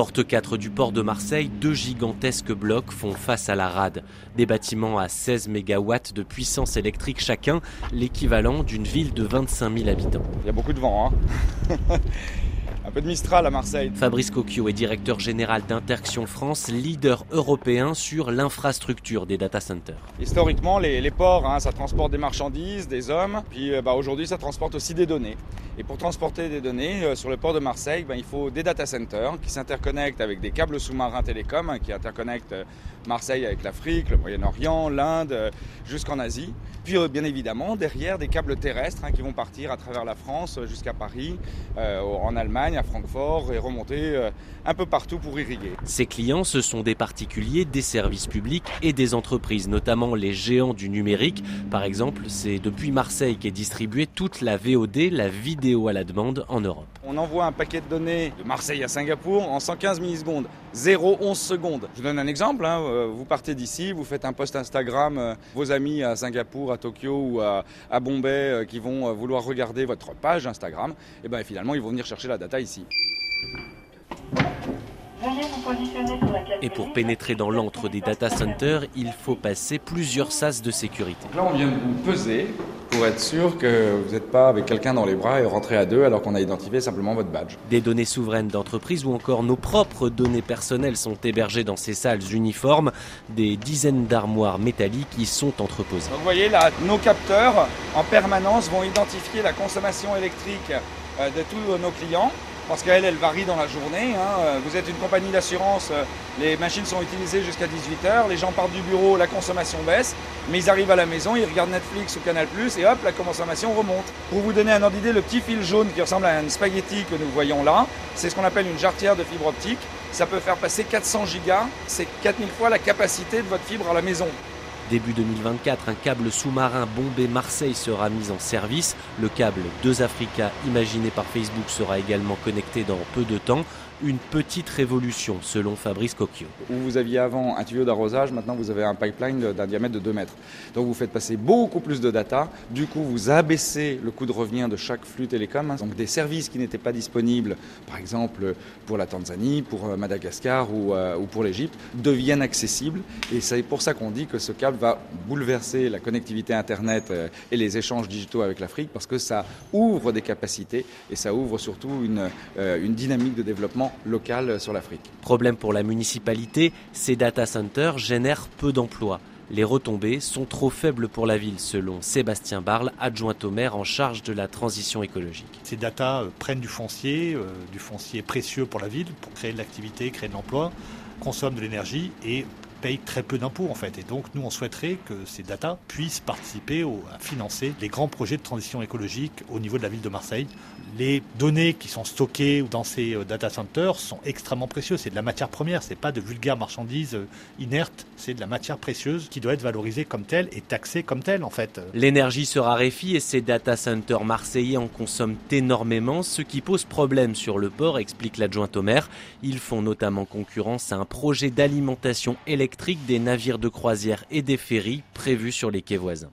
porte 4 du port de Marseille, deux gigantesques blocs font face à la rade. Des bâtiments à 16 MW de puissance électrique chacun, l'équivalent d'une ville de 25 000 habitants. Il y a beaucoup de vent. Hein un peu de Mistral à Marseille. Fabrice Cocchio est directeur général d'Interaction France, leader européen sur l'infrastructure des data centers. Historiquement, les, ports, hein, ça transporte des marchandises, des hommes, puis euh, bah, aujourd'hui, ça transporte aussi des données. Et pour transporter des données euh, sur le port de Marseille, ben, il faut des data centers qui s'interconnectent avec des câbles sous-marins télécoms hein, qui interconnectent euh, Marseille avec l'Afrique, le Moyen-Orient, l'Inde, euh, jusqu'en Asie. Puis bien évidemment, derrière, des câbles terrestres hein, qui vont partir à travers la France jusqu'à Paris, en Allemagne, à Francfort et remonter un peu partout pour irriguer. Ces clients, ce sont des particuliers, des services publics et des entreprises, notamment les géants du numérique. Par exemple, c'est depuis Marseille qu'est distribuée toute la VOD, la vidéo à la demande en Europe. On envoie un paquet de données de Marseille à Singapour en 115 millisecondes, 0,11 secondes. Je donne un exemple, hein. euh, vous partez d'ici, vous faites un post Instagram, euh, vos amis à Singapour, à Tokyo ou à, Bombay euh, qui vont vouloir regarder votre page Instagram, et bien finalement ils vont venir chercher la data ici. Et pour pénétrer dans l'antre des data centers, il faut passer plusieurs sas de sécurité. Là, on vient de vous peser pour être sûr que vous n'êtes pas avec quelqu'un dans les bras et rentrer à deux alors qu'on a identifié simplement votre badge. Des données souveraines d'entreprise ou encore nos propres données personnelles sont hébergées dans ces salles uniformes. Des dizaines d'armoires métalliques y sont entreposées. vous voyez là, nos capteurs en permanence vont identifier la consommation électrique de tous nos clients parce qu'elle, elle varie dans la journée. Hein. Vous êtes une compagnie d'assurance, euh, les machines sont utilisées jusqu'à 18h, les gens partent du bureau, la consommation baisse, mais ils arrivent à la maison, ils regardent Netflix ou Canal+, et hop, la consommation remonte. Pour vous donner un ordre d'idée, le petit fil jaune qui ressemble à un spaghetti que nous voyons là, c'est ce qu'on appelle une jarretière de fibre optique. Ça peut faire passer 400 gigas, c'est 4000 fois la capacité de votre fibre à la maison. Début 2024, un câble sous-marin bombé Marseille sera mis en service. Le câble 2 Africa imaginé par Facebook sera également connecté dans peu de temps une petite révolution, selon Fabrice Cocchio. Où vous aviez avant un tuyau d'arrosage, maintenant vous avez un pipeline d'un diamètre de 2 mètres. Donc vous faites passer beaucoup plus de data. Du coup, vous abaissez le coût de revient de chaque flux télécom. Donc des services qui n'étaient pas disponibles, par exemple pour la Tanzanie, pour euh, Madagascar euh, ou, pour l'Égypte, deviennent accessibles. Et c'est pour ça qu'on dit que ce câble va bouleverser la connectivité Internet euh, et les échanges digitaux avec l'Afrique parce que ça ouvre des capacités et ça ouvre surtout une, une dynamique de développement local sur l'Afrique. Problème pour la municipalité, ces data centers génèrent peu d'emplois. Les retombées sont trop faibles pour la ville, selon Sébastien Barle, adjoint au maire en charge de la transition écologique. Ces data euh, prennent du foncier, euh, du foncier précieux pour la ville, pour créer de l'activité, créer de l'emploi, consomment de l'énergie et payent très peu d'impôts en fait. Et donc nous on souhaiterait que ces data puissent participer à financer les grands projets de transition écologique au niveau de la ville de Marseille. Les données qui sont stockées dans ces euh, data centers sont extrêmement précieuses. C'est de la matière première, c'est pas de vulgaires marchandises euh, inertes, c'est de la matière précieuse qui doit être valorisée comme telle et taxée comme telle en fait. L'énergie se raréfie et ces data centers marseillais en consomment énormément, ce qui pose problème sur le port, explique l'adjoint au maire. Ils font notamment concurrence à un projet d'alimentation des navires de croisière et des ferries prévus sur les quais voisins.